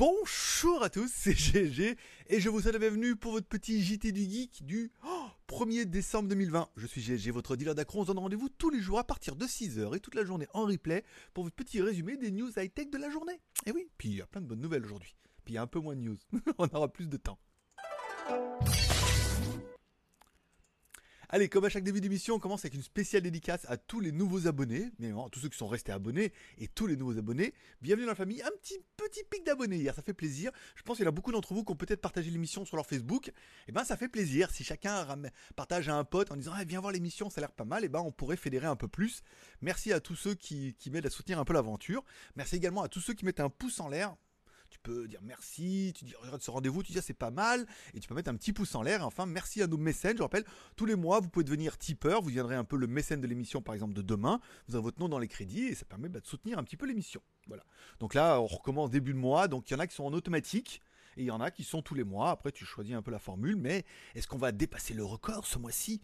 Bonjour à tous, c'est GG et je vous souhaite la bienvenue pour votre petit JT du Geek du 1er décembre 2020. Je suis GG, votre dealer d'accro. On se donne rendez-vous tous les jours à partir de 6h et toute la journée en replay pour votre petit résumé des news high-tech de la journée. Et oui, puis il y a plein de bonnes nouvelles aujourd'hui. Puis il y a un peu moins de news. On aura plus de temps. Allez, comme à chaque début d'émission, on commence avec une spéciale dédicace à tous les nouveaux abonnés, mais à tous ceux qui sont restés abonnés et tous les nouveaux abonnés. Bienvenue dans la famille. Un petit petit pic d'abonnés hier, ça fait plaisir. Je pense qu'il y a beaucoup d'entre vous qui ont peut-être partagé l'émission sur leur Facebook. Eh ben ça fait plaisir. Si chacun partage à un pote en disant ah, viens voir l'émission, ça a l'air pas mal, et eh ben on pourrait fédérer un peu plus. Merci à tous ceux qui m'aident à soutenir un peu l'aventure. Merci également à tous ceux qui mettent un pouce en l'air tu peux dire merci, tu dis regarde ce rendez-vous, tu dis ah, c'est pas mal, et tu peux mettre un petit pouce en l'air. Enfin, merci à nos mécènes. Je rappelle, tous les mois, vous pouvez devenir tipeur, vous viendrez un peu le mécène de l'émission, par exemple, de demain. Vous avez votre nom dans les crédits et ça permet bah, de soutenir un petit peu l'émission. Voilà. Donc là, on recommence début de mois, donc il y en a qui sont en automatique. Et il y en a qui sont tous les mois. Après, tu choisis un peu la formule. Mais est-ce qu'on va dépasser le record ce mois-ci?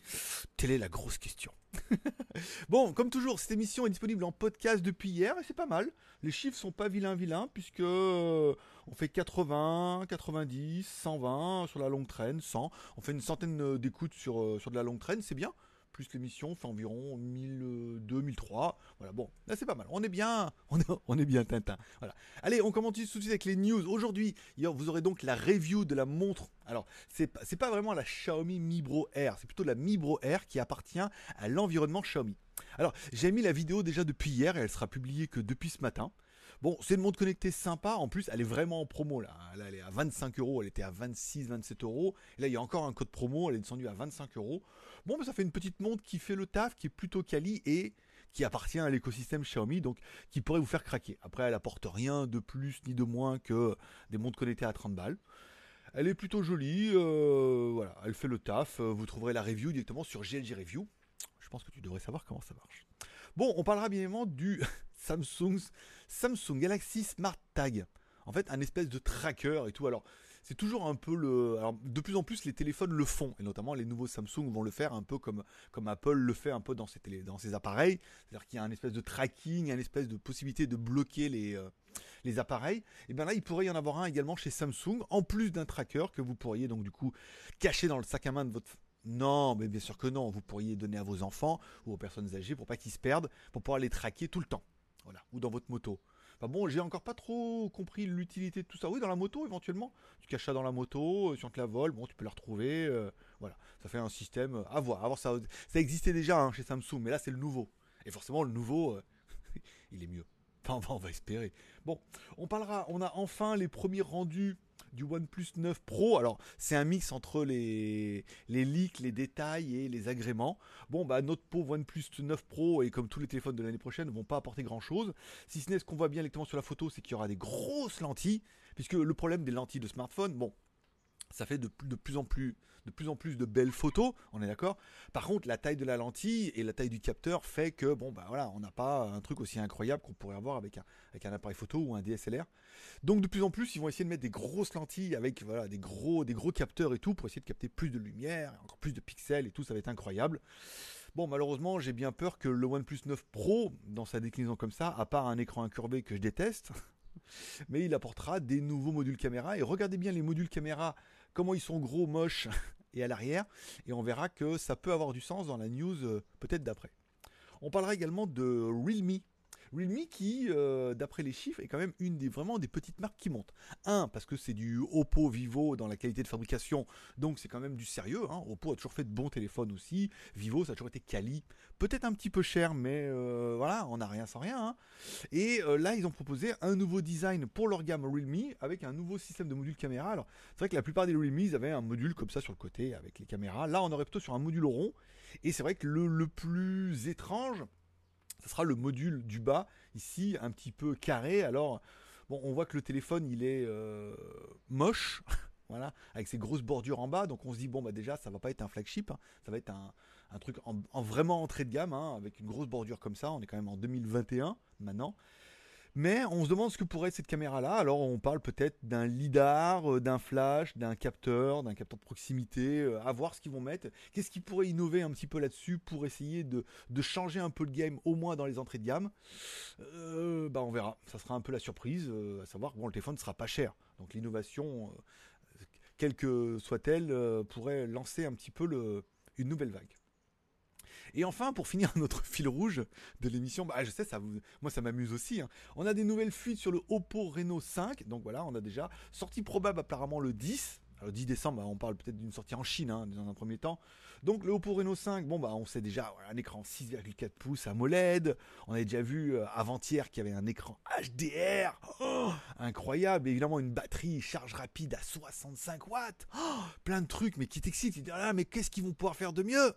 Telle est la grosse question. bon, comme toujours, cette émission est disponible en podcast depuis hier et c'est pas mal. Les chiffres sont pas vilains vilains puisque euh, on fait 80, 90, 120 sur la longue traîne, 100. On fait une centaine d'écoutes sur, euh, sur de la longue traîne, c'est bien plus l'émission fait environ 1002, 1003. Voilà, bon, là c'est pas mal. On est bien, on est, bien Tintin. Voilà. Allez, on commence tout de suite avec les news. Aujourd'hui, vous aurez donc la review de la montre. Alors, c'est pas, pas vraiment la Xiaomi Mi Bro Air, c'est plutôt la Mi Bro Air qui appartient à l'environnement Xiaomi. Alors, j'ai mis la vidéo déjà depuis hier et elle sera publiée que depuis ce matin. Bon, c'est une montre connectée sympa. En plus, elle est vraiment en promo là. Là, elle est à 25 euros. Elle était à 26, 27 euros. Là, il y a encore un code promo. Elle est descendue à 25 euros. Bon, mais ça fait une petite montre qui fait le taf, qui est plutôt quali et qui appartient à l'écosystème Xiaomi, donc qui pourrait vous faire craquer. Après, elle apporte rien de plus ni de moins que des montres connectées à 30 balles. Elle est plutôt jolie, euh, voilà, elle fait le taf. Vous trouverez la review directement sur GLG Review. Je pense que tu devrais savoir comment ça marche. Bon, on parlera bien évidemment du Samsung, Galaxy Smart Tag. En fait, un espèce de tracker et tout. Alors, c'est toujours un peu le. Alors, de plus en plus, les téléphones le font, et notamment les nouveaux Samsung vont le faire un peu comme, Apple le fait un peu dans ses, télé, dans ses appareils. C'est-à-dire qu'il y a un espèce de tracking, une espèce de possibilité de bloquer les, euh, les appareils. Et bien là, il pourrait y en avoir un également chez Samsung, en plus d'un tracker que vous pourriez donc du coup cacher dans le sac à main de votre non, mais bien sûr que non. Vous pourriez donner à vos enfants ou aux personnes âgées pour pas qu'ils se perdent, pour pouvoir les traquer tout le temps. Voilà. Ou dans votre moto. Enfin bon, j'ai encore pas trop compris l'utilité de tout ça. Oui, dans la moto, éventuellement. Tu caches ça dans la moto, euh, si on te la vole, bon, tu peux la retrouver. Euh, voilà. Ça fait un système à voir. À voir ça, ça existait déjà hein, chez Samsung, mais là, c'est le nouveau. Et forcément, le nouveau, euh, il est mieux. Enfin, on va espérer. Bon, on parlera, on a enfin les premiers rendus du OnePlus 9 Pro. Alors, c'est un mix entre les, les leaks, les détails et les agréments. Bon, bah, notre pauvre OnePlus 9 Pro, et comme tous les téléphones de l'année prochaine, ne vont pas apporter grand chose. Si ce n'est ce qu'on voit bien directement sur la photo, c'est qu'il y aura des grosses lentilles. Puisque le problème des lentilles de smartphone, bon, ça fait de, plus en plus de belles photos, on est d'accord. Par contre, la taille de la lentille et la taille du capteur fait que bon bah voilà, on n'a pas un truc aussi incroyable qu'on pourrait avoir avec un, appareil photo ou un DSLR. Donc de plus en plus, ils vont essayer de mettre des grosses lentilles avec des gros des gros capteurs et tout pour essayer de capter plus de lumière, encore plus de pixels et tout, ça va être incroyable. Bon, malheureusement, j'ai bien peur que le OnePlus 9 Pro, dans sa déclinaison comme ça, à part un écran incurvé que je déteste, mais il apportera des nouveaux modules caméra. Et regardez bien les modules caméra, comment ils sont gros, moches et à l'arrière. Et on verra que ça peut avoir du sens dans la news euh, peut-être d'après. On parlera également de Realme. Realme qui, euh, d'après les chiffres, est quand même une des vraiment des petites marques qui montent. Un, parce que c'est du Oppo Vivo dans la qualité de fabrication, donc c'est quand même du sérieux. Hein. Oppo a toujours fait de bons téléphones aussi. Vivo, ça a toujours été quali. Peut-être un petit peu cher, mais euh, voilà, on n'a rien sans rien. Hein. Et euh, là, ils ont proposé un nouveau design pour leur gamme Realme avec un nouveau système de module caméra. Alors, c'est vrai que la plupart des Realme, ils avaient un module comme ça sur le côté avec les caméras. Là, on aurait plutôt sur un module rond. Et c'est vrai que le plus étrange, ce sera le module du bas, ici un petit peu carré. Alors, bon, on voit que le téléphone il est euh, moche, voilà, avec ses grosses bordures en bas. Donc on se dit bon bah déjà ça va pas être un flagship, hein. ça va être un, truc en, vraiment entrée de gamme, hein, avec une grosse bordure comme ça. On est quand même en 2021 maintenant. Mais on se demande ce que pourrait être cette caméra-là. Alors on parle peut-être d'un lidar, euh, d'un flash, d'un capteur, d'un capteur de proximité, euh, à voir ce qu'ils vont mettre. Qu'est-ce qui pourrait innover un petit peu là-dessus pour essayer de, changer un peu le game, au moins dans les entrées de gamme? Euh, bah On verra. Ça sera un peu la surprise, à savoir que bon, le téléphone ne sera pas cher. Donc l'innovation, quelle que soit-elle, pourrait lancer un petit peu une nouvelle vague. Et enfin, pour finir notre fil rouge de l'émission, bah, je sais, ça vous, moi ça m'amuse aussi. Hein. On a des nouvelles fuites sur le Oppo Reno 5. Donc voilà, on a déjà sortie probable apparemment le 10. Alors 10 décembre, bah, on parle peut-être d'une sortie en Chine hein, dans un premier temps. Donc le Oppo Reno 5, bon bah on sait déjà un écran 6,4 pouces AMOLED. On a déjà vu euh, avant-hier qu'il y avait un écran HDR, oh, incroyable. évidemment une batterie charge rapide à 65 watts, oh, plein de trucs, mais qui t'excitent. Ah, mais qu'est-ce qu'ils vont pouvoir faire de mieux?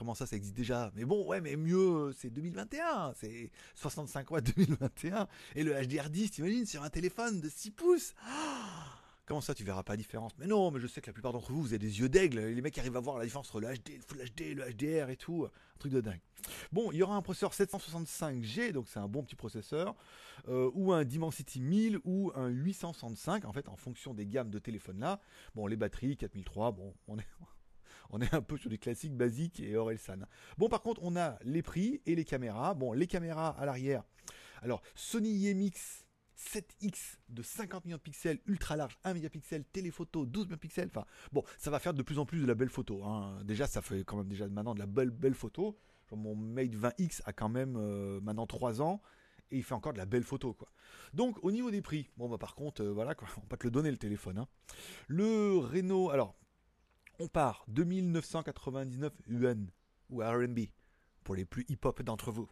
Comment ça, ça existe déjà Mais bon, ouais, mais mieux, c'est 2021, c'est 65 watts 2021. Et le HDR10, t'imagines, sur un téléphone de 6 pouces Comment ça, tu verras pas la différence? Mais non, mais je sais que la plupart d'entre vous, vous avez des yeux d'aigle. Les mecs arrivent à voir la différence entre le HD, le Full HD, le HDR et tout. Un truc de dingue. Bon, il y aura un processeur 765G, donc c'est un bon petit processeur, euh, ou un Dimensity 1000 ou un 865, en fait, en fonction des gammes de téléphones là. Bon, les batteries, 4003, bon, on est on est un peu sur des classiques basiques et Orelsan. Bon, par contre, on a les prix et les caméras. Bon, les caméras à l'arrière. Alors, Sony IMX 7X de 50 millions de pixels, ultra large, 1 mégapixel, téléphoto, 12 mégapixels. Enfin, bon, ça va faire de plus en plus de la belle photo. Hein. Déjà, ça fait quand même déjà maintenant de la belle, belle photo. mon Mate 20X a quand même euh, maintenant 3 ans et il fait encore de la belle photo quoi. Donc au niveau des prix, bon bah par contre euh, voilà quoi, on va pas te le donner le téléphone. Hein. Le Renault, alors on part 2999 yuan ou RMB pour les plus hip-hop d'entre vous.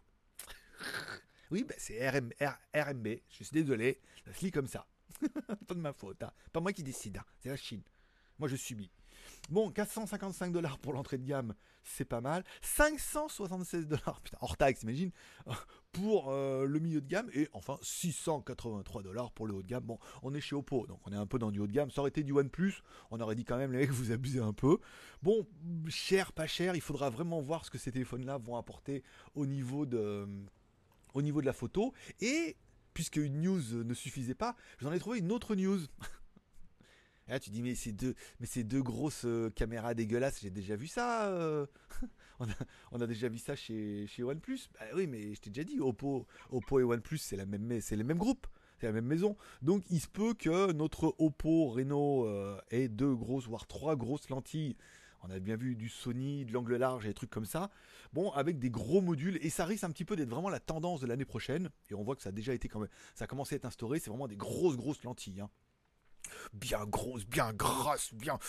oui, ben c'est RMB, je suis désolé, ça se lit comme ça. pas de ma faute, hein. pas moi qui décide, hein. c'est la Chine. Moi je subis. Bon, 455 dollars pour l'entrée de gamme, c'est pas mal. 576 dollars, putain, hors taxe, imagine, pour euh, le milieu de gamme. Et enfin, 683 dollars pour le haut de gamme. Bon, on est chez Oppo, donc on est un peu dans du haut de gamme. Ça aurait été du OnePlus, on aurait dit quand même, les mecs, vous abusez un peu. Bon, cher, pas cher, il faudra vraiment voir ce que ces téléphones-là vont apporter au niveau de, au niveau de la photo. Et puisque une news ne suffisait pas, j'en ai trouvé une autre news. tu dis, mais c'est deux, mais c'est deux grosses euh, caméras dégueulasses, j'ai déjà vu ça. Euh. on, a, déjà vu ça chez, chez OnePlus. Bah oui, mais je t'ai déjà dit, Oppo, Oppo et OnePlus, c'est, la même, c'est les mêmes groupes. C'est la même maison. Donc il se peut que notre Oppo Reno euh, ait deux grosses, voire trois grosses lentilles. On a bien vu du Sony, de l'angle large et des trucs comme ça. Bon, avec des gros modules. Et ça risque un petit peu d'être vraiment la tendance de l'année prochaine. Et on voit que ça a déjà été quand même. Ça a commencé à être instauré. C'est vraiment des grosses, grosses lentilles. Hein bien grosse, bien grasse, bien,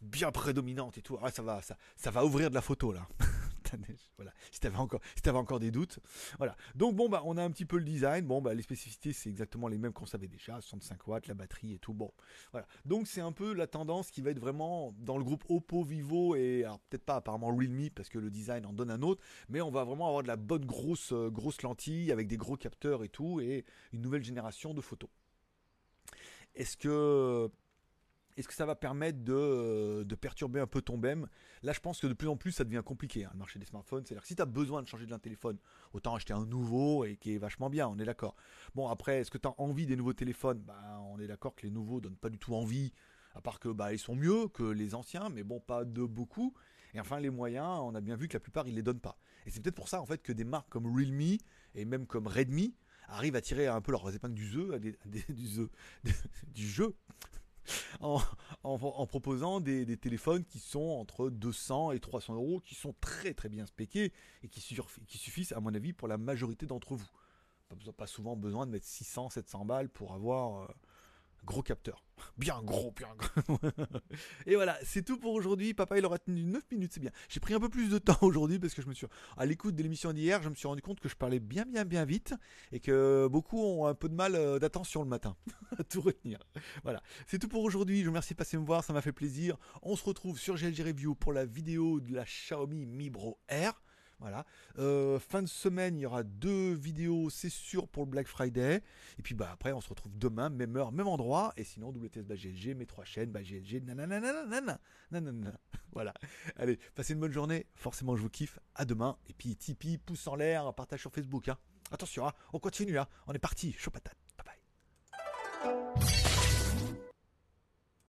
bien prédominante et tout. Ah, ça va, ça, ça va ouvrir de la photo là. voilà. Si t'avais encore, si avais encore des doutes, voilà. Donc bon bah on a un petit peu le design. Bon bah les spécificités c'est exactement les mêmes qu'on savait déjà, 65 watts, la batterie et tout. Bon, voilà. Donc c'est un peu la tendance qui va être vraiment dans le groupe Oppo, Vivo et peut-être pas apparemment Realme parce que le design en donne un autre, mais on va vraiment avoir de la bonne grosse euh, grosse lentille avec des gros capteurs et tout et une nouvelle génération de photos. Est-ce que est-ce que ça va permettre de, perturber un peu ton BEM Là, je pense que de plus en plus, ça devient compliqué, hein, le marché des smartphones. C'est-à-dire que si tu as besoin de changer d'un téléphone, autant acheter un nouveau et qui est vachement bien, on est d'accord. Bon, après, est-ce que tu as envie des nouveaux téléphones? Bah, On est d'accord que les nouveaux donnent pas du tout envie, à part que bah, ils sont mieux que les anciens, mais bon, pas de beaucoup. Et enfin, les moyens, on a bien vu que la plupart, ils les donnent pas. Et c'est peut-être pour ça, en fait, que des marques comme Realme et même comme Redmi arrivent à tirer un peu leurs épingles du jeu, du, du jeu, en, proposant des, téléphones qui sont entre 200 et 300 euros, qui sont très très bien spéqués et qui, qui suffisent à mon avis pour la majorité d'entre vous. Pas, pas souvent besoin de mettre 600, 700 balles pour avoir euh, Gros capteur. Bien gros, bien gros. et voilà, c'est tout pour aujourd'hui. Papa, il aura tenu 9 minutes, c'est bien. J'ai pris un peu plus de temps aujourd'hui parce que je me suis. À l'écoute de l'émission d'hier, je me suis rendu compte que je parlais bien, bien, bien vite et que beaucoup ont un peu de mal euh, d'attention le matin à tout retenir. Voilà, c'est tout pour aujourd'hui. Je vous remercie de passer me voir, ça m'a fait plaisir. On se retrouve sur GLG Review pour la vidéo de la Xiaomi Mi Bro R. Voilà. Euh, fin de semaine, il y aura deux vidéos, c'est sûr, pour le Black Friday. Et puis bah après, on se retrouve demain, même heure, même endroit. Et sinon, WTS bah, GLG, mes trois chaînes, bah, GLG, nanana, nanana. Voilà. Allez, passez une bonne journée. Forcément, je vous kiffe. À demain. Et puis Tipeee, pouce en l'air, partage sur Facebook. Hein. Attention, hein, on continue, hein. on est parti, chaud patate. Bye bye.